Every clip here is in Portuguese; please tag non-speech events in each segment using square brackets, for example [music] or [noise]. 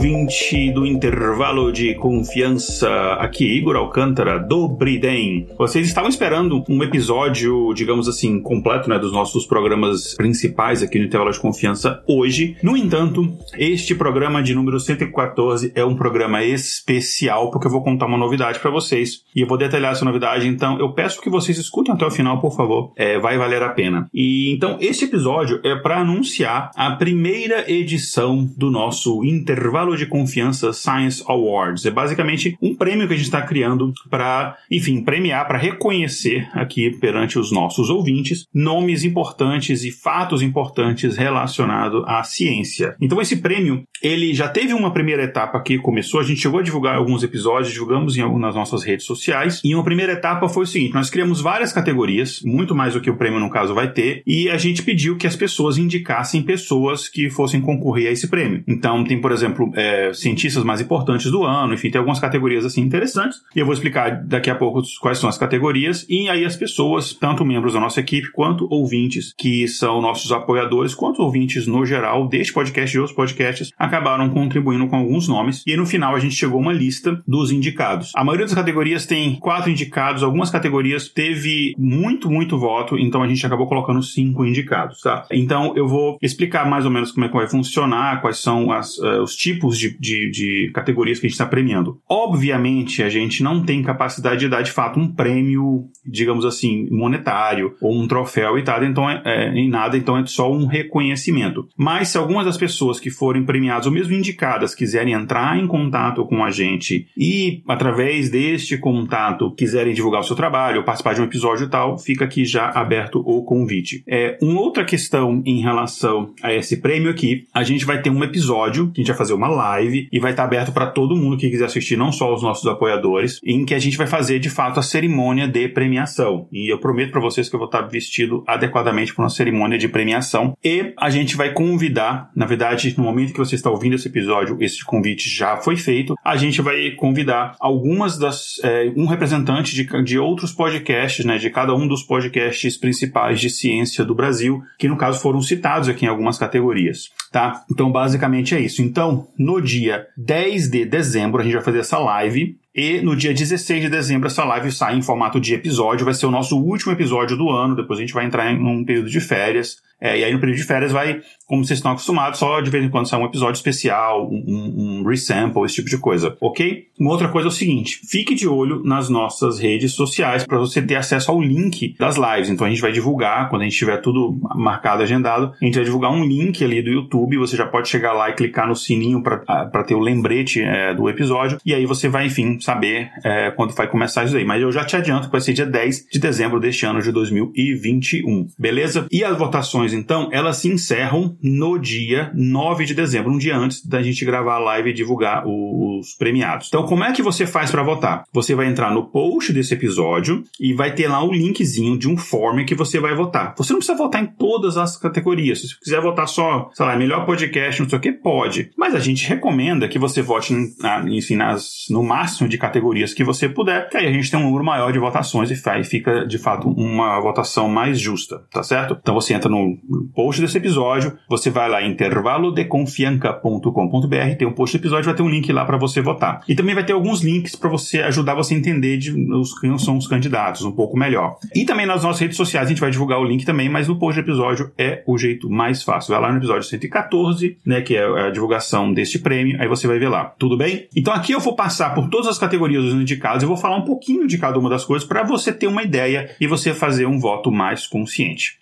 Querida ouvinte do intervalo de confiança, aqui Igor Alcântara, do Briden. Vocês estavam esperando um episódio, digamos assim, completo, né, dos nossos programas principais aqui no intervalo de confiança hoje. No entanto, este programa de número 114 é um programa especial, porque eu vou contar uma novidade para vocês e eu vou detalhar essa novidade, então eu peço que vocês escutem até o final, por favor, é, vai valer a pena. E então, esse episódio é para anunciar a primeira edição do nosso intervalo de confiança Science Awards. É basicamente um prêmio que a gente está criando para, enfim, premiar, para reconhecer aqui perante os nossos ouvintes nomes importantes e fatos importantes relacionados à ciência. Então esse prêmio, ele já teve uma primeira etapa que começou, a gente chegou a divulgar alguns episódios, divulgamos em, nas nossas redes sociais, e uma primeira etapa foi o seguinte, nós criamos várias categorias, muito mais do que o prêmio no caso vai ter, e a gente pediu que as pessoas indicassem pessoas que fossem concorrer a esse prêmio. Então então, tem, por exemplo, é, cientistas mais importantes do ano, enfim, tem algumas categorias assim interessantes. E eu vou explicar daqui a pouco quais são as categorias. E aí as pessoas, tanto membros da nossa equipe, quanto ouvintes, que são nossos apoiadores, quanto ouvintes no geral deste podcast e outros podcasts, acabaram contribuindo com alguns nomes. E no final a gente chegou a uma lista dos indicados. A maioria das categorias tem quatro indicados, algumas categorias teve muito, muito voto, então a gente acabou colocando cinco indicados, tá? Então eu vou explicar mais ou menos como é que vai funcionar, quais são as uh, os tipos de, de, de, categorias que a gente está premiando. Obviamente, a gente não tem capacidade de dar de fato um prêmio, digamos assim, monetário ou um troféu e tal, então é, é, em nada, então é só um reconhecimento. Mas se algumas das pessoas que forem premiadas ou mesmo indicadas quiserem entrar em contato com a gente e através deste contato quiserem divulgar o seu trabalho participar de um episódio e tal, fica aqui já aberto o convite. É, uma outra questão em relação a esse prêmio aqui, a gente vai ter um episódio que a gente vai fazer uma live e vai estar aberto para todo mundo que quiser assistir, não só os nossos apoiadores, em que a gente vai fazer de fato a cerimônia de premiação. E eu prometo para vocês que eu vou estar vestido adequadamente para uma cerimônia de premiação. E a gente vai convidar, na verdade, no momento que você está ouvindo esse episódio, esse convite já foi feito, a gente vai convidar algumas das. É, um representante de, de outros podcasts, né, de cada um dos podcasts principais de ciência do Brasil, que no caso foram citados aqui em algumas categorias. Tá? Então, basicamente é isso. Então, no dia 10 de dezembro, a gente vai fazer essa live. E no dia 16 de dezembro, essa live sai em formato de episódio. Vai ser o nosso último episódio do ano. Depois a gente vai entrar em um período de férias. É, e aí no período de férias vai, como vocês estão acostumados, só de vez em quando sai um episódio especial, um, um resample, esse tipo de coisa, ok? Uma outra coisa é o seguinte, fique de olho nas nossas redes sociais para você ter acesso ao link das lives. Então a gente vai divulgar, quando a gente tiver tudo marcado, agendado, a gente vai divulgar um link ali do YouTube, você já pode chegar lá e clicar no sininho para ah, ter o lembrete é, do episódio, e aí você vai, enfim, saber é, quando vai começar isso aí. Mas eu já te adianto que vai ser dia 10 de dezembro deste ano de 2021, beleza? E as votações então, elas se encerram no dia 9 de dezembro, um dia antes da gente gravar a live e divulgar os premiados. Então, como é que você faz para votar? Você vai entrar no post desse episódio e vai ter lá um linkzinho de um form que você vai votar. Você não precisa votar em todas as categorias. Se você quiser votar só, sei lá, melhor podcast, não sei o que, pode. Mas a gente recomenda que você vote, enfim, nas, no máximo de categorias que você puder, que aí a gente tem um número maior de votações e fica, de fato, uma votação mais justa, tá certo? Então você entra no post desse episódio, você vai lá em intervalodeconfianca.com.br, tem um post do episódio, vai ter um link lá para você votar. E também vai ter alguns links para você ajudar você a entender de os, quem são os candidatos um pouco melhor. E também nas nossas redes sociais a gente vai divulgar o link também, mas no post do episódio é o jeito mais fácil. Vai lá no episódio 114, né, que é a divulgação deste prêmio, aí você vai ver lá. Tudo bem? Então aqui eu vou passar por todas as categorias dos indicados e vou falar um pouquinho de cada uma das coisas para você ter uma ideia e você fazer um voto mais consciente.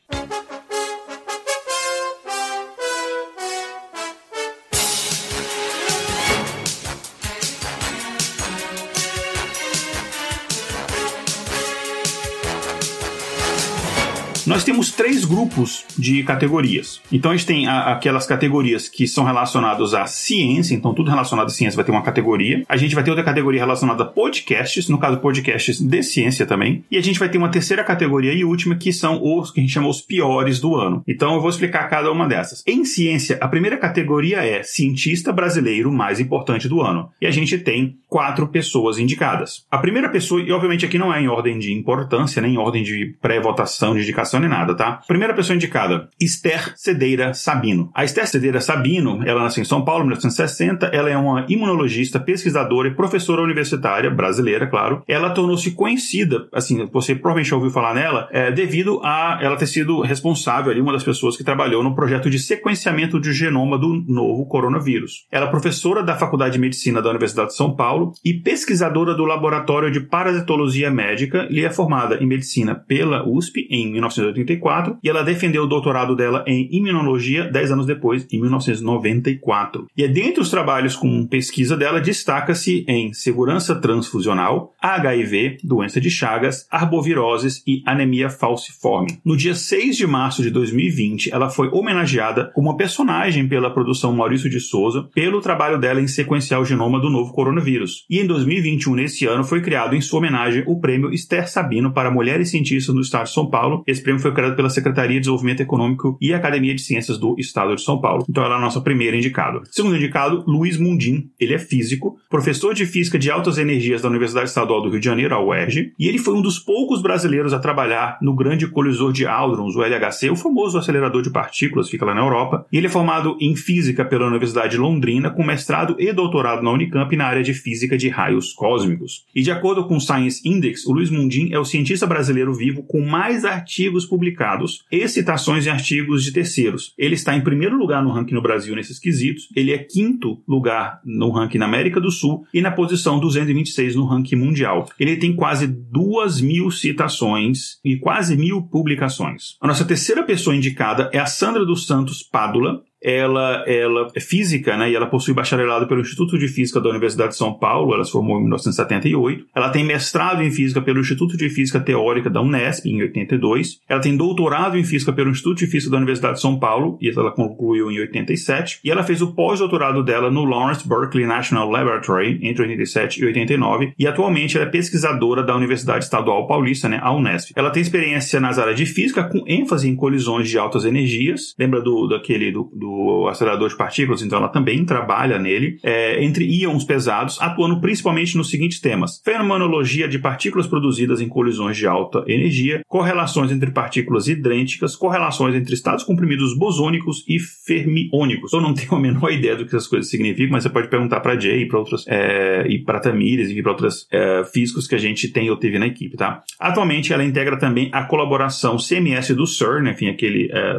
Nós temos três grupos de categorias. Então a gente tem a, aquelas categorias que são relacionadas à ciência, então tudo relacionado à ciência vai ter uma categoria. A gente vai ter outra categoria relacionada a podcasts, no caso podcasts de ciência também. E a gente vai ter uma terceira categoria e última que são os que a gente chama os piores do ano. Então eu vou explicar cada uma dessas. Em ciência, a primeira categoria é cientista brasileiro mais importante do ano. E a gente tem quatro pessoas indicadas. A primeira pessoa, e obviamente aqui não é em ordem de importância, nem em ordem de pré-votação, de indicação nada, tá? Primeira pessoa indicada, Esther Cedeira Sabino. A Esther Cedeira Sabino, ela nasceu em São Paulo em 1960, ela é uma imunologista, pesquisadora e professora universitária brasileira, claro. Ela tornou-se conhecida, assim, você provavelmente já ouviu falar nela, é, devido a ela ter sido responsável ali, uma das pessoas que trabalhou no projeto de sequenciamento do genoma do novo coronavírus. Ela é professora da Faculdade de Medicina da Universidade de São Paulo e pesquisadora do Laboratório de Parasitologia Médica e é formada em medicina pela USP em 1984 e ela defendeu o doutorado dela em imunologia 10 anos depois, em 1994. E é dentre os trabalhos com pesquisa dela destaca-se em segurança transfusional, HIV, doença de Chagas, arboviroses e anemia falciforme. No dia 6 de março de 2020, ela foi homenageada como uma personagem pela produção Maurício de Souza pelo trabalho dela em sequenciar o genoma do novo coronavírus. E em 2021, nesse ano, foi criado em sua homenagem o prêmio Esther Sabino para mulheres cientistas no estado de São Paulo. Esse prêmio foi criado pela Secretaria de Desenvolvimento Econômico e Academia de Ciências do Estado de São Paulo. Então ela é a nossa primeira indicada. Segundo indicado, Luiz Mundim. Ele é físico, professor de física de altas energias da Universidade Estadual do Rio de Janeiro, a UERJ, e ele foi um dos poucos brasileiros a trabalhar no grande colisor de Hadrons, o LHC, o famoso acelerador de partículas, fica lá na Europa. E ele é formado em física pela Universidade de Londrina, com mestrado e doutorado na Unicamp na área de física de raios cósmicos. E de acordo com o Science Index, o Luiz Mundim é o cientista brasileiro vivo com mais artigos publicados e citações em artigos de terceiros. Ele está em primeiro lugar no ranking no Brasil nesses quesitos, ele é quinto lugar no ranking na América do Sul e na posição 226 no ranking mundial. Ele tem quase duas mil citações e quase mil publicações. A nossa terceira pessoa indicada é a Sandra dos Santos Pádula, ela, ela é física, né? E ela possui bacharelado pelo Instituto de Física da Universidade de São Paulo. Ela se formou em 1978. Ela tem mestrado em física pelo Instituto de Física Teórica da Unesp em 82. Ela tem doutorado em física pelo Instituto de Física da Universidade de São Paulo e ela concluiu em 87. E ela fez o pós-doutorado dela no Lawrence Berkeley National Laboratory entre 87 e 89. E atualmente ela é pesquisadora da Universidade Estadual Paulista, né? A Unesp. Ela tem experiência nas áreas de física com ênfase em colisões de altas energias. Lembra do daquele do, do do acelerador de partículas, então ela também trabalha nele, é, entre íons pesados, atuando principalmente nos seguintes temas: fenomenologia de partículas produzidas em colisões de alta energia, correlações entre partículas idênticas, correlações entre estados comprimidos bosônicos e fermiônicos. Eu não [laughs] tenho a menor ideia do que essas coisas significam, mas você pode perguntar para Jay e para outras é, e para Tamires e para outros é, físicos que a gente tem ou teve na equipe, tá? Atualmente ela integra também a colaboração CMS do CERN, enfim, aquele é,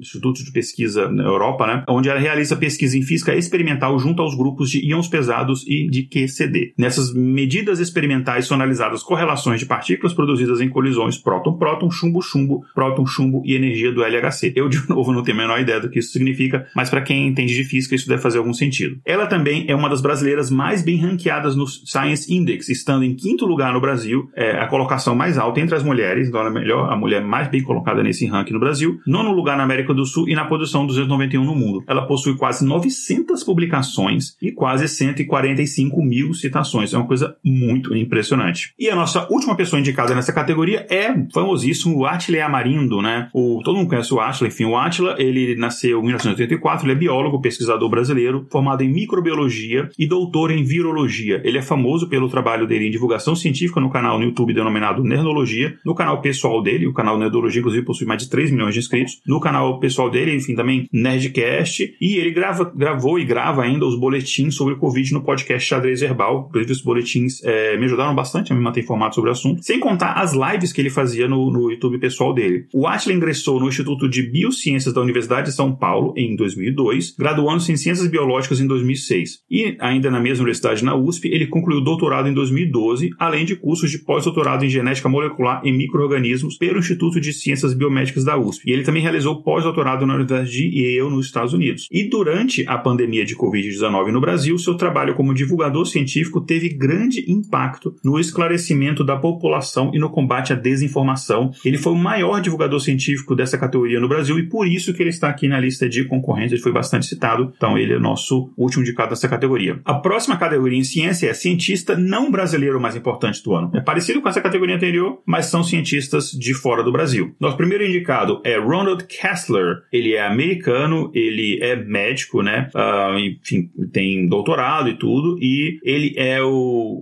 Instituto de Pesquisa na Europa Europa, né, onde ela realiza pesquisa em física experimental junto aos grupos de íons pesados e de QCD. Nessas medidas experimentais são analisadas correlações de partículas produzidas em colisões próton-próton, chumbo-chumbo, próton-chumbo e energia do LHC. Eu, de [laughs] novo, não tenho a menor ideia do que isso significa, mas para quem entende de física, isso deve fazer algum sentido. Ela também é uma das brasileiras mais bem ranqueadas no Science Index, estando em quinto lugar no Brasil, é a colocação mais alta entre as mulheres, então ela é melhor, a mulher mais bem colocada nesse ranking no Brasil, nono lugar na América do Sul e na posição 291 no mundo. Ela possui quase 900 publicações e quase 145 mil citações. É uma coisa muito impressionante. E a nossa última pessoa indicada nessa categoria é o famosíssimo Attila Amarindo, né? O, todo mundo conhece o Attila, enfim, o Attila, ele nasceu em 1984, ele é biólogo, pesquisador brasileiro, formado em microbiologia e doutor em virologia. Ele é famoso pelo trabalho dele em divulgação científica no canal no YouTube denominado Nerdologia, no canal pessoal dele, o canal Nerdologia, inclusive, possui mais de 3 milhões de inscritos, no canal pessoal dele, enfim, também Nerdcast, podcast e ele grava, gravou e grava ainda os boletins sobre o Covid no podcast Xadrez Verbal. Inclusive, os boletins é, me ajudaram bastante a me manter informado sobre o assunto, sem contar as lives que ele fazia no, no YouTube pessoal dele. O Atila ingressou no Instituto de Biociências da Universidade de São Paulo em 2002, graduando-se em Ciências Biológicas em 2006. E, ainda na mesma universidade, na USP, ele concluiu doutorado em 2012, além de cursos de pós-doutorado em Genética Molecular e Microorganismos pelo Instituto de Ciências Biomédicas da USP. E ele também realizou pós pós-doutorado na Universidade de Yale, nos Estados Unidos. E durante a pandemia de Covid-19 no Brasil, seu trabalho como divulgador científico teve grande impacto no esclarecimento da população e no combate à desinformação. Ele foi o maior divulgador científico dessa categoria no Brasil e por isso que ele está aqui na lista de concorrentes, ele foi bastante citado, então ele é nosso último indicado dessa categoria. A próxima categoria em ciência é cientista não brasileiro mais importante do ano. É parecido com essa categoria anterior, mas são cientistas de fora do Brasil. Nosso primeiro indicado é Ronald Kessler. Ele é americano, ele é médico, né? Uh, enfim, tem doutorado e tudo, e ele é o,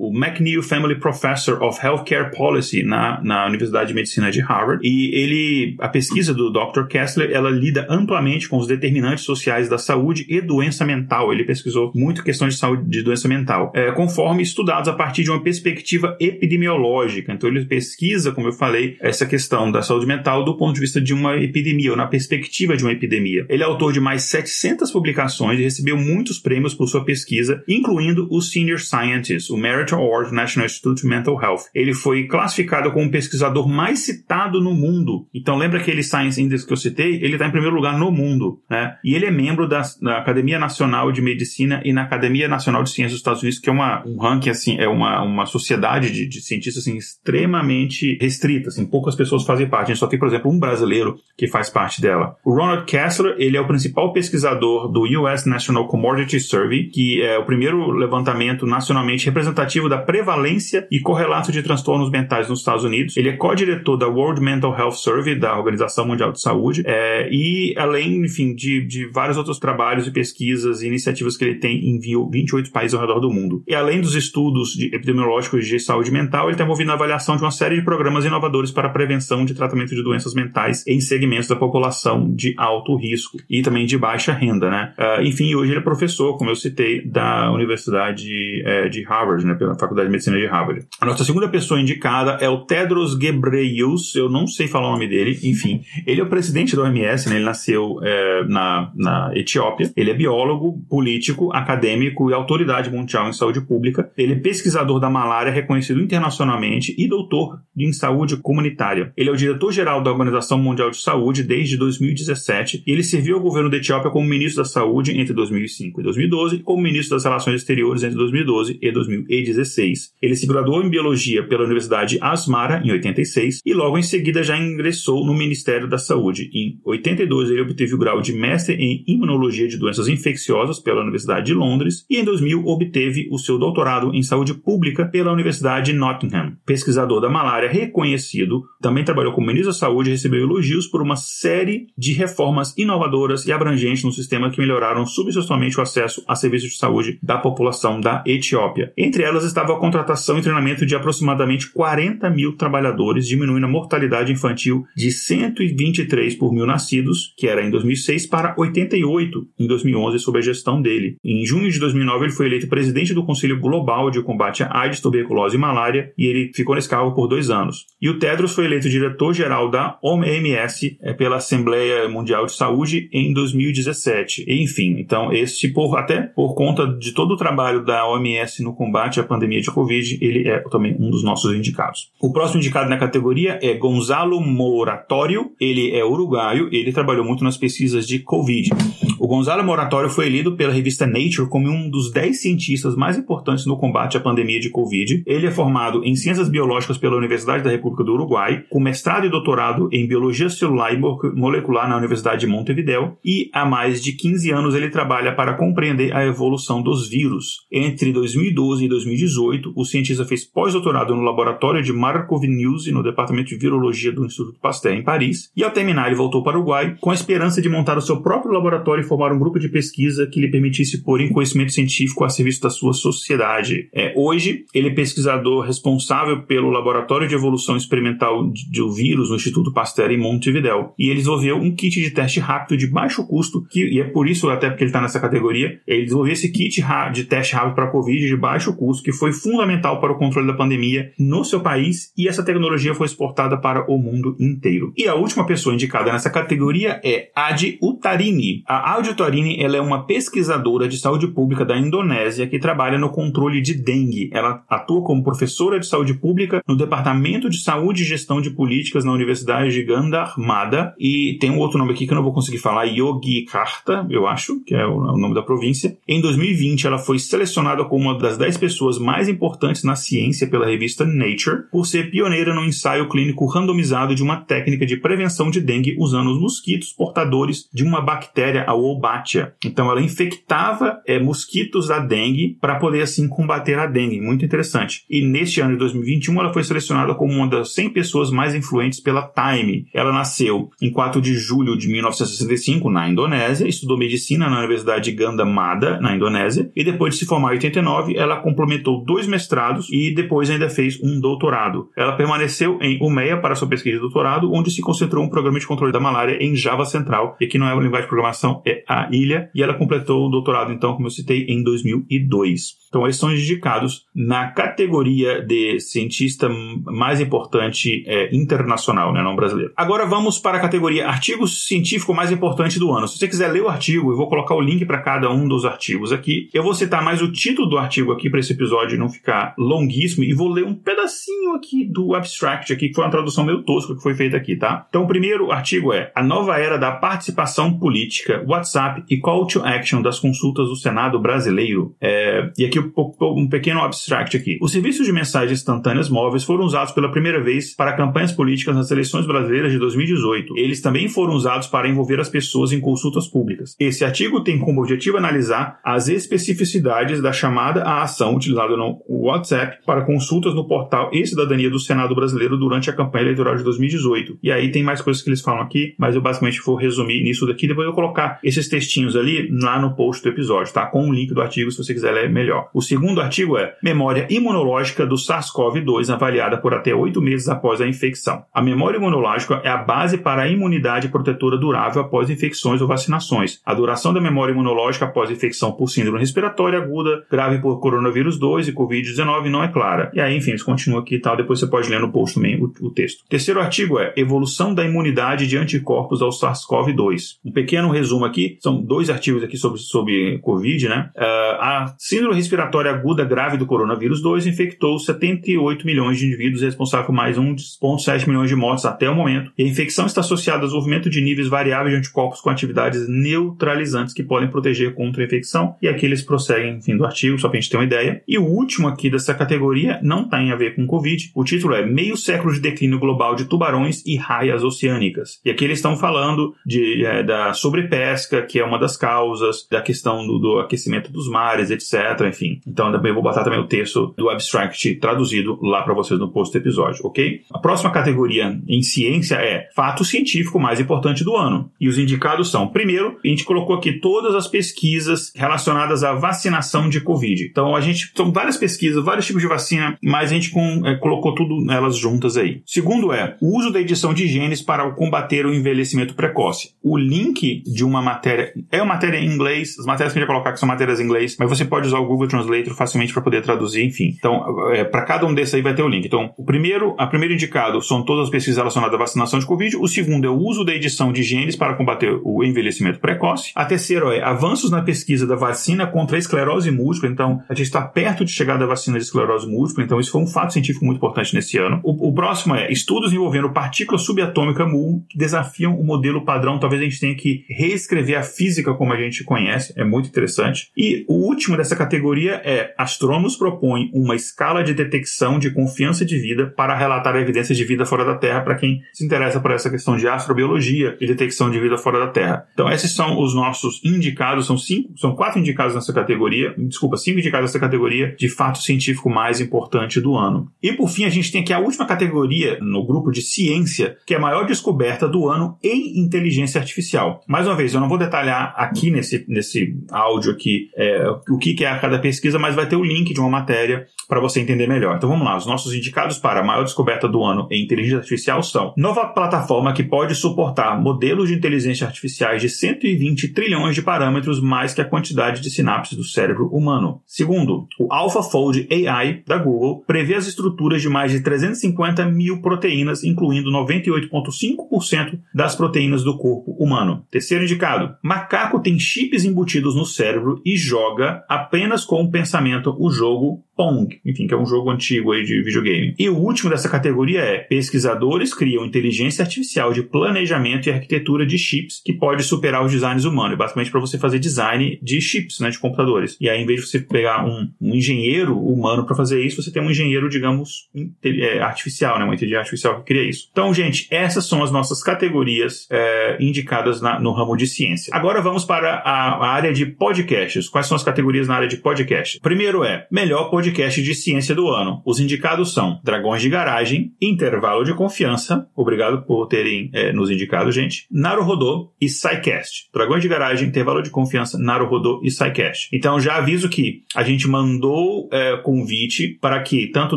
o McNeil Family Professor of Healthcare Policy na, na Universidade de Medicina de Harvard. E ele, a pesquisa do Dr. Kessler, ela lida amplamente com os determinantes sociais da saúde e doença mental. Ele pesquisou muito questões de saúde de doença mental, é, conforme estudados a partir de uma perspectiva epidemiológica. Então ele pesquisa, como eu falei, essa questão da saúde mental do ponto de vista de uma epidemia, ou na perspectiva de uma epidemia. Ele é autor de mais 700 publicações e recebeu muitos prêmios por sua pesquisa, incluindo o Senior Scientist, o Merit Award do National Institute of Mental Health. Ele foi classificado como o pesquisador mais citado no mundo. Então lembra aquele Science Index que eu citei? Ele está em primeiro lugar no mundo, né? E ele é membro da, da, Academia Nacional de Medicina e na Academia Nacional de Ciências dos Estados Unidos, que é uma, um ranking, assim, é uma, uma sociedade de, de cientistas, assim, extremamente restrita, assim, poucas pessoas fazem parte. A gente só tem, por exemplo, um brasileiro que faz parte dela. O Ronald Kessler, ele é o principal pesquisador do US National Commodity Survey, que é o primeiro levantamento nacionalmente representativo da prevalência e correlato de transtornos mentais nos Estados Unidos. Ele é co-diretor da World Mental Health Survey, da Organização Mundial de Saúde, é, e além, enfim, de, de vários outros trabalhos e pesquisas e iniciativas que ele tem em 28 países ao redor do mundo. E além dos estudos de epidemiológicos de saúde mental, ele está envolvido na avaliação de uma série de programas inovadores para a prevenção de tratamento de doenças mentais em segmentos da população de alto risco e também de baixa renda, né? Uh, enfim, hoje ele é professor, como eu citei, da Universidade é, de Harvard, né? Pela Faculdade de Medicina de Harvard. A nossa segunda pessoa indicada é o Tedros Ghebreyesus, eu não sei falar o nome dele, enfim. Ele é o presidente da OMS, né? Ele nasceu é, na, na Etiópia. Ele é biólogo, político, acadêmico e autoridade mundial em saúde pública. Ele é pesquisador da malária reconhecido internacionalmente e doutor em saúde comunitária. Ele é o diretor-geral da Organização Mundial de Saúde desde 2017 e ele serviu ao governo da Etiópia como ministro da Saúde entre 2005 e 2012 e como ministro das Relações Exteriores entre 2012 e 2016. Ele se graduou em biologia pela Universidade Asmara em 86 e logo em seguida já ingressou no Ministério da Saúde. Em 82 ele obteve o grau de mestre em imunologia de doenças infecciosas pela Universidade de Londres e em 2000 obteve o seu doutorado em saúde pública pela Universidade de Nottingham. Pesquisador da malária reconhecido, também trabalhou como ministro da Saúde e recebeu elogios por uma série de reformas inovadoras e abrangentes no sistema que melhoraram substancialmente o acesso a serviços de saúde da população da Etiópia. Entre elas estava a contratação e treinamento de aproximadamente 40 mil trabalhadores, diminuindo a mortalidade infantil de 123 por mil nascidos, que era em 2006, para 88 em 2011, sob a gestão dele. Em junho de 2009, ele foi eleito presidente do Conselho Global de Combate à AIDS, Tuberculose e Malária, e ele ficou nesse cargo por dois anos. E o Tedros foi eleito diretor-geral da OMS é, pela Assembleia Mundial de Saúde em 2017. Enfim, então esse por até por conta de todo o trabalho da OMS no combate à pandemia de Covid, ele é também um dos nossos indicados. O próximo indicado na categoria é Gonzalo Moratório. Ele é uruguaio, ele trabalhou muito nas pesquisas de Covid. O Gonzalo Moratório foi lido pela revista Nature como um dos 10 cientistas mais importantes no combate à pandemia de Covid. Ele é formado em Ciências Biológicas pela Universidade da República do Uruguai, com mestrado e doutorado em Biologia Celular e Molecular na Universidade de Montevideo, e há mais de 15 anos ele trabalha para compreender a evolução dos vírus. Entre 2012 e 2018, o cientista fez pós-doutorado no laboratório de Markov News no Departamento de Virologia do Instituto Pasteur em Paris, e ao terminar ele voltou para o Uruguai com a esperança de montar o seu próprio laboratório e formar um grupo de pesquisa que lhe permitisse pôr em conhecimento científico a serviço da sua sociedade. É, hoje, ele é pesquisador responsável pelo Laboratório de Evolução Experimental do Vírus no Instituto Pasteur em Montevideo, e ele desenvolveu um kit de teste rápido de baixo custo, que, e é por isso até porque ele está nessa categoria, ele desenvolveu esse kit de teste rápido para Covid de baixo custo, que foi fundamental para o controle da pandemia no seu país, e essa tecnologia foi exportada para o mundo inteiro. E a última pessoa indicada nessa categoria é Adi Utarini. A Adi Utarini ela é uma pesquisadora de saúde pública da Indonésia que trabalha no controle de dengue. Ela atua como professora de saúde pública no Departamento de Saúde e Gestão de Políticas na Universidade de Gandharmada e tem um outro nome aqui que eu não vou conseguir falar, Yogyakarta, eu acho, que é o nome da província. Em 2020, ela foi selecionada como uma das 10 pessoas mais importantes na ciência pela revista Nature, por ser pioneira no ensaio clínico randomizado de uma técnica de prevenção de dengue usando os mosquitos portadores de uma bactéria, a Wolbachia. Então, ela infectava é, mosquitos da dengue para poder, assim, combater a dengue. Muito interessante. E neste ano de 2021, ela foi selecionada como uma das 100 pessoas mais influentes pela Time. Ela nasceu em 4 de julho de 1965 na Indonésia, estudou medicina na Universidade de Ganda Mada, na Indonésia, e depois de se formar em 89, ela complementou dois mestrados e depois ainda fez um doutorado. Ela permaneceu em Umeia para sua pesquisa de doutorado, onde se concentrou um programa de controle da malária em Java Central, e aqui não é uma linguagem de programação, é a ilha, e ela completou o doutorado, então, como eu citei, em 2002. Então, eles são indicados na categoria de cientista mais importante é, internacional, né, não brasileiro. Agora vamos para a categoria artigo científico mais importante do ano. Se você quiser ler o artigo, eu vou colocar o link para cada um dos artigos aqui. Eu vou citar mais o título do artigo aqui para esse episódio não ficar longuíssimo e vou ler um pedacinho aqui do abstract aqui, que foi uma tradução meio tosca que foi feita aqui, tá? Então, o primeiro artigo é A Nova Era da Participação Política, WhatsApp e Call to Action das Consultas do Senado Brasileiro. É, e aqui um pequeno abstract aqui. Os serviços de mensagens instantâneas móveis foram usados pela primeira vez para campanhas políticas nas eleições brasileiras de 2018. Eles também foram usados para envolver as pessoas em consultas públicas. Esse artigo tem como objetivo analisar as especificidades da chamada à ação utilizada no WhatsApp para consultas no portal e cidadania do Senado brasileiro durante a campanha eleitoral de 2018. E aí tem mais coisas que eles falam aqui, mas eu basicamente vou resumir nisso daqui. Depois eu vou colocar esses textinhos ali lá no post do episódio, tá? Com o link do artigo se você quiser ler melhor. O segundo artigo é Memória imunológica do SARS-CoV-2 avaliada por até oito meses após a infecção. A memória imunológica é a base para a imunidade protetora durável após infecções ou vacinações. A duração da memória imunológica após infecção por síndrome respiratória aguda, grave por coronavírus 2 e Covid-19 não é clara. E aí, enfim, eles continuam aqui e tal. Depois você pode ler no post também o, o texto. Terceiro artigo é Evolução da imunidade de anticorpos ao SARS-CoV-2. Um pequeno resumo aqui, são dois artigos aqui sobre, sobre Covid, né? Uh, a síndrome respiratória aguda grave do coronavírus 2 infectou 78 milhões de indivíduos, responsável por mais 1,7 milhões de mortes até o momento. E a infecção está associada ao desenvolvimento de níveis variáveis de anticorpos com atividades neutralizantes que podem proteger contra a infecção. E aqui eles prosseguem, enfim, do artigo, só para a gente ter uma ideia. E o último aqui dessa categoria não tem a ver com Covid. O título é Meio século de declínio global de tubarões e raias oceânicas. E aqui eles estão falando de, é, da sobrepesca, que é uma das causas, da questão do, do aquecimento dos mares, etc. Enfim, então também vou botar também o texto do abstract traduzido lá para vocês no post do episódio, ok? A próxima categoria em ciência é fato científico mais importante do ano. E os indicados são, primeiro, a gente colocou aqui todas as pesquisas relacionadas à vacinação de Covid. Então a gente são várias pesquisas, vários tipos de vacina, mas a gente com, é, colocou tudo elas juntas aí. Segundo é o uso da edição de genes para combater o envelhecimento precoce. O link de uma matéria é uma matéria em inglês, as matérias que a gente vai colocar que são matérias em inglês, mas você pode usar o Google Translator facilmente para poder traduzir, enfim. Então, é, para cada um desses aí vai ter o link. Então, o primeiro, a primeiro indicado são todas as pesquisas relacionadas à vacinação de Covid. O segundo é o uso da edição de genes para combater o envelhecimento precoce. A terceira é avanços na pesquisa da vacina contra a esclerose múltipla. Então, a gente está perto de chegar da vacina de esclerose múltipla. Então, isso foi um fato científico muito importante nesse ano. O, o próximo é estudos envolvendo partículas subatômicas MU que desafiam o modelo padrão. Talvez a gente tenha que reescrever a física como a gente conhece. É muito interessante. E o último dessa categoria é astrônomos propõem uma escala de detecção de confiança de vida para relatar evidências de vida fora da Terra para quem se interessa por essa questão de astrobiologia e detecção de vida fora da Terra. Então, esses são os nossos indicados, são cinco, são quatro indicados nessa categoria, desculpa, cinco indicados nessa categoria de fato científico mais importante do ano. E por fim, a gente tem aqui a última categoria no grupo de ciência, que é a maior descoberta do ano em inteligência artificial. Mais uma vez, eu não vou detalhar aqui nesse, nesse áudio aqui é, o que, que é cada pesquisa, mas vai ter o link de uma matéria para você entender melhor. Então vamos lá, os nossos indicados para a maior descoberta do ano em inteligência artificial são nova plataforma que pode suportar modelos de inteligência artificiais de 120 trilhões de parâmetros mais que a quantidade de sinapses do cérebro humano. Segundo, o AlphaFold AI da Google prevê as estruturas de mais de 350 mil proteínas, incluindo 98,5% das proteínas do corpo humano. Terceiro indicado, macaco tem chips embutidos no cérebro e joga apenas com o pensamento o jogo Pong, enfim, que é um jogo antigo aí de videogame. E o último dessa categoria é pesquisadores criam inteligência artificial de planejamento e arquitetura de chips que pode superar os designs humanos, basicamente para você fazer design de chips, né, de computadores. E aí, em vez de você pegar um, um engenheiro humano para fazer isso, você tem um engenheiro, digamos, é, artificial, né, uma inteligência artificial que cria isso. Então, gente, essas são as nossas categorias é, indicadas na, no ramo de ciência. Agora vamos para a, a área de podcasts. Quais são as categorias na área de podcast? Primeiro é melhor podcast de ciência do ano. Os indicados são Dragões de Garagem, Intervalo de Confiança, obrigado por terem é, nos indicado, gente, Naruhodô e SciCast. Dragões de Garagem, Intervalo de Confiança, Naruhodô e SciCast. Então já aviso que a gente mandou é, convite para que tanto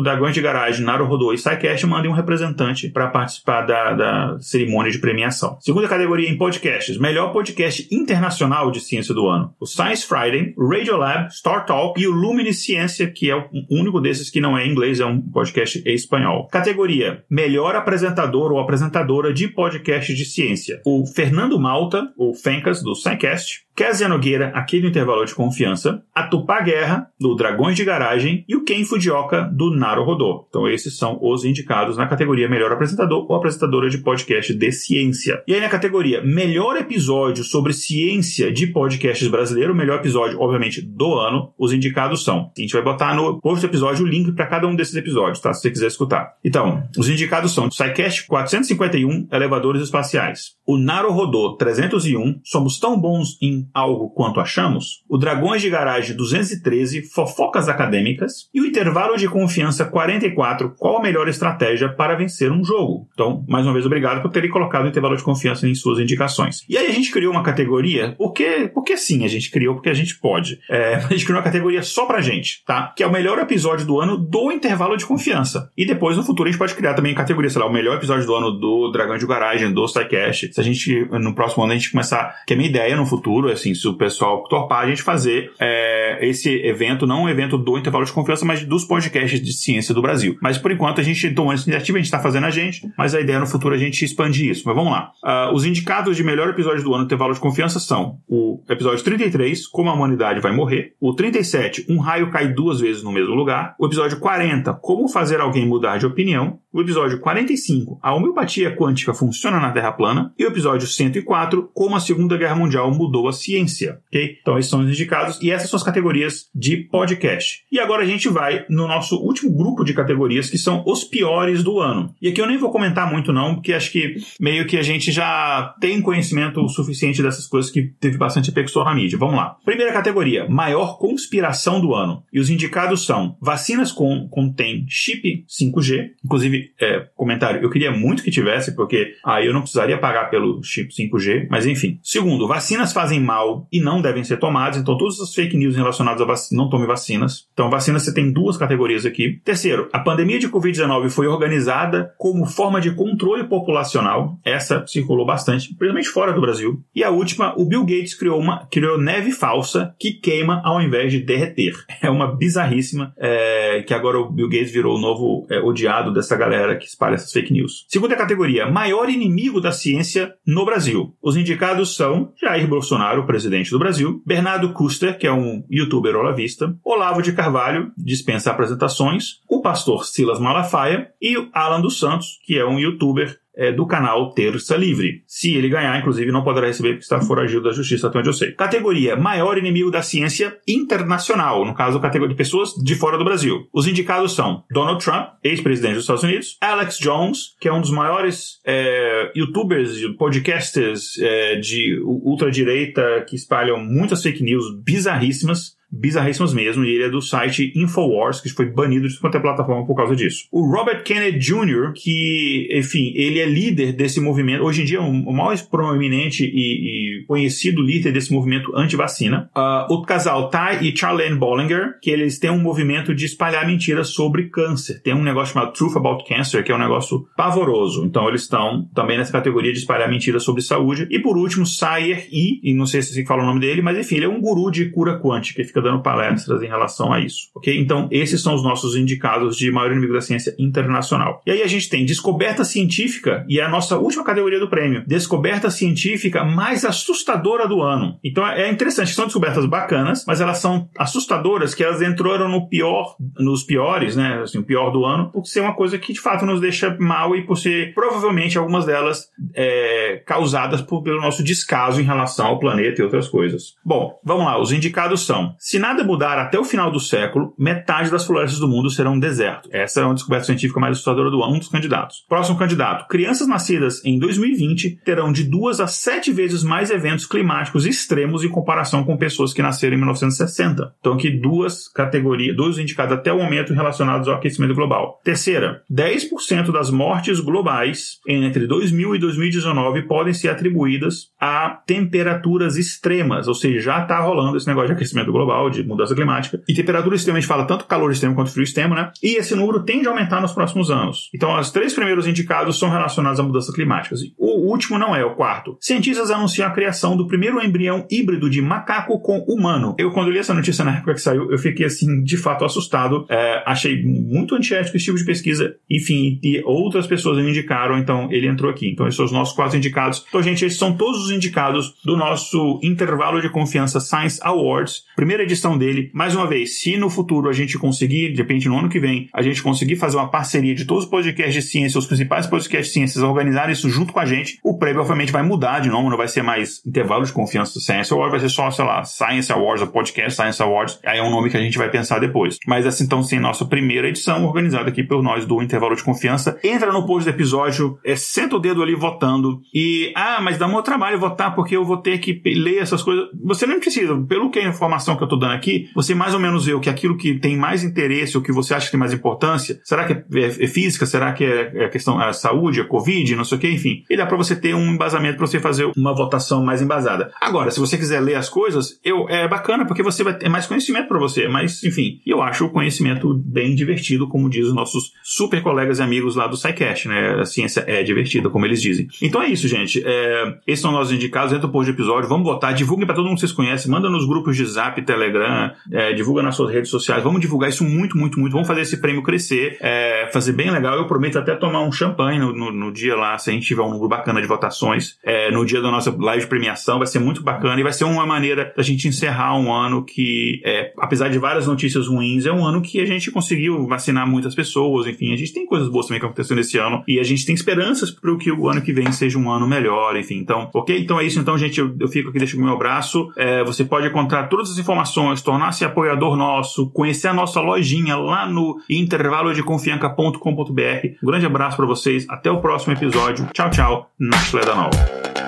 Dragões de Garagem, Naruhodô e SciCast mandem um representante para participar da, da cerimônia de premiação. Segunda categoria em podcasts, melhor podcast internacional de ciência do ano. O Science Friday, Radiolab, Star Talk e o Luminisciência, que é o único desses que não é inglês, é um podcast em espanhol. Categoria: Melhor apresentador ou apresentadora de podcast de ciência. O Fernando Malta, o Fencas, do SciCast, Kézia Nogueira, aqui do Intervalo de Confiança, a Tupá Guerra, do Dragões de Garagem, e o Ken Fujioka, do Naro Rodô. Então esses são os indicados na categoria Melhor Apresentador ou Apresentadora de Podcast de Ciência. E aí na categoria Melhor Episódio sobre Ciência de Podcasts Brasileiro, melhor episódio, obviamente, do ano, os indicados são. A gente vai botar no post do episódio o link para cada um desses episódios, tá? Se você quiser escutar. Então, os indicados são SciCast 451, Elevadores Espaciais. O Naro Rodô 301, Somos Tão Bons em algo quanto achamos, o Dragões de Garagem 213, Fofocas Acadêmicas e o Intervalo de Confiança 44, qual a melhor estratégia para vencer um jogo. Então, mais uma vez, obrigado por terem colocado o Intervalo de Confiança em suas indicações. E aí a gente criou uma categoria, porque, porque sim, a gente criou porque a gente pode. É, [laughs] a gente criou uma categoria só pra gente, tá? Que é o melhor episódio do ano do Intervalo de Confiança. E depois, no futuro, a gente pode criar também categoria, sei lá, o melhor episódio do ano do Dragões de Garagem, do SciCast. Se a gente, no próximo ano, a gente começar, que é minha ideia no futuro, é assim, se o pessoal topar, a gente fazer é, esse evento, não um evento do intervalo de confiança, mas dos podcasts de ciência do Brasil. Mas por enquanto a gente tomou essa iniciativa, a gente está fazendo a gente, mas a ideia é no futuro a gente expandir isso. Mas vamos lá. Uh, os indicados de melhor episódio do ano do intervalo de confiança são o episódio 33, Como a Humanidade Vai Morrer, o 37, Um Raio Cai Duas Vezes no Mesmo Lugar, o episódio 40, Como Fazer Alguém Mudar de Opinião, o episódio 45, A Homeopatia Quântica Funciona na Terra Plana, e o episódio 104, Como a Segunda Guerra Mundial Mudou a Ciência ok? Então esses são os indicados e essas são as categorias de podcast. E agora a gente vai no nosso último grupo de categorias que são os piores do ano. E aqui eu nem vou comentar muito não, porque acho que meio que a gente já tem conhecimento suficiente dessas coisas que teve bastante repercussão na mídia. Vamos lá. Primeira categoria, maior conspiração do ano. E os indicados são vacinas com contém chip 5G. Inclusive, é, comentário, eu queria muito que tivesse, porque aí eu não precisaria pagar pelo chip 5G, mas enfim. Segundo, vacinas fazem mal e não devem ser tomadas. Então, todas as fake news relacionadas a vacina, não tome vacinas. Então, vacina você tem duas categorias aqui. Terceiro, a pandemia de Covid-19 foi organizada como forma de controle populacional. Essa circulou bastante, principalmente fora do Brasil. E a última, o Bill Gates criou uma criou neve falsa que queima ao invés de derreter. [laughs] É uma bizarríssima é, que agora o Bill Gates virou o novo é, odiado dessa galera que espalha essas fake news. Segunda categoria, maior inimigo da ciência no Brasil. Os indicados são Jair Bolsonaro, presidente do Brasil, Bernardo Custer, que é um youtuber olavista, Olavo de Carvalho, dispensa apresentações, o pastor Silas Malafaia e Alan dos Santos, que é um youtuber é, do canal Terça Livre. Se ele ganhar, inclusive, não poderá receber porque está foragido da justiça, até onde eu sei. Categoria Maior Inimigo da Ciência Internacional, no caso, categoria de pessoas de fora do Brasil. Os indicados são Donald Trump, ex-presidente dos Estados Unidos, Alex Jones, que é um dos maiores é, youtubers e podcasters é, de ultradireita que espalham muitas fake news bizarríssimas bizarríssimos mesmo, e ele é do site Infowars, que foi banido de qualquer plataforma por causa disso. O Robert Kennedy Jr., que, enfim, ele é líder desse movimento, hoje em dia é o mais proeminente e, e conhecido líder desse movimento anti-vacina. Uh, o casal Ty e Charlene Bollinger, que eles têm um movimento de espalhar mentiras sobre câncer. Tem um negócio chamado Truth About Cancer, que é um negócio pavoroso. Então eles estão também nessa categoria de espalhar mentiras sobre saúde. E por último, Sayer E, e não sei se você fala o nome dele, mas enfim, ele é um guru de cura quântica, fica dando palestras em relação a isso, ok? Então, esses são os nossos indicados de maior inimigo da ciência internacional. E aí a gente tem descoberta científica, e é a nossa última categoria do prêmio, descoberta científica mais assustadora do ano. Então, é interessante, são descobertas bacanas, mas elas são assustadoras que elas entraram no pior, nos piores, né, assim, o pior do ano, por ser uma coisa que de fato nos deixa mal e por ser provavelmente algumas delas é, causadas por, pelo nosso descaso em relação ao planeta e outras coisas. Bom, vamos lá, os indicados são: se nada mudar até o final do século, metade das florestas do mundo serão um deserto. Essa é uma descoberta científica mais assustadora do ano, um dos candidatos. Próximo candidato: crianças nascidas em 2020 terão de duas a sete vezes mais eventos climáticos extremos em comparação com pessoas que nasceram em 1960. Então, aqui duas categorias, dois indicados até o momento relacionados ao aquecimento global. Terceira, 10% das mortes globais entre 2000 e 2019 podem ser atribuídas a temperaturas extremas, ou seja, já está rolando esse negócio de aquecimento global, de mudança climática. E temperatura extrema a gente fala tanto calor extremo quanto frio extremo, né? E esse número tende a aumentar nos próximos anos. Então, os três primeiros indicados são relacionados a mudanças climáticas. O último não é, o quarto. Cientistas anunciam a criação do primeiro embrião híbrido de macaco com humano. Eu, quando li essa notícia na época que saiu, eu fiquei, assim, de fato assustado. É, achei muito antiético esse tipo de pesquisa. Enfim, e outras pessoas me indicaram, então ele entrou aqui. Então, esses são os nossos quatro indicados. Então, gente, esses são todos os indicados do nosso intervalo de confiança Science Awards, primeira edição dele. Mais uma vez, se no futuro a gente conseguir, de repente no ano que vem, a gente conseguir fazer uma parceria de todos os podcasts de ciência, os principais podcasts de ciências, organizar isso junto com a gente, o prêmio obviamente vai mudar de nome, não vai ser mais intervalo de confiança do Science Awards, vai ser só, sei lá, Science Awards, ou Podcast Science Awards. Aí é um nome que a gente vai pensar depois. Mas assim, então, sim, nossa primeira edição organizada aqui por nós do intervalo de confiança. Entra no post do episódio, é, senta o dedo ali votando e, ah, mas dá muito trabalho votar porque eu vou ter que ler essas coisas. Você não precisa, pelo que a informação que eu tô dando aqui, você mais ou menos vê o que aquilo que tem mais interesse, o que você acha que tem mais importância. Será que é, é, é física? Será que é, é questão é saúde, é Covid, não sei o que, enfim. E dá para você ter um embasamento para você fazer uma votação mais embasada. Agora, se você quiser ler as coisas, eu, é bacana porque você vai ter mais conhecimento para você. Mas, enfim, eu acho o conhecimento bem divertido, como diz os nossos super colegas e amigos lá do SciCast, né? A ciência é divertida, como eles dizem. Então é isso, gente. É, esses são nossos indicados. Entra o post de episódio, vamos votar, divulguem para todo mundo que vocês conhecem, manda nos grupos de Zap, Telegram, é, divulga nas suas redes sociais. Vamos divulgar isso muito, muito, muito. Vamos fazer esse prêmio crescer, é, fazer bem legal. Eu prometo até tomar um champanhe no, no, no dia lá, se a gente tiver um número bacana de votações. É, no dia da nossa live de premiação, vai ser muito bacana e vai ser uma maneira da gente encerrar um ano que, é, apesar de várias notícias ruins, é um ano que a gente conseguiu vacinar muitas pessoas. Enfim, a gente tem coisas boas também que aconteceram nesse ano e a gente tem esperanças para que o ano que vem seja um ano melhor. Enfim, então, ok? Então é isso. Então, gente, eu, eu fico aqui, deixo o meu abraço. É, você pode encontrar todas as informações, tornar-se apoiador nosso, conhecer a nossa lojinha lá no intervalodeconfianca.com.br. Um grande abraço para vocês. Até o próximo episódio. Tchau, tchau. Na Nova.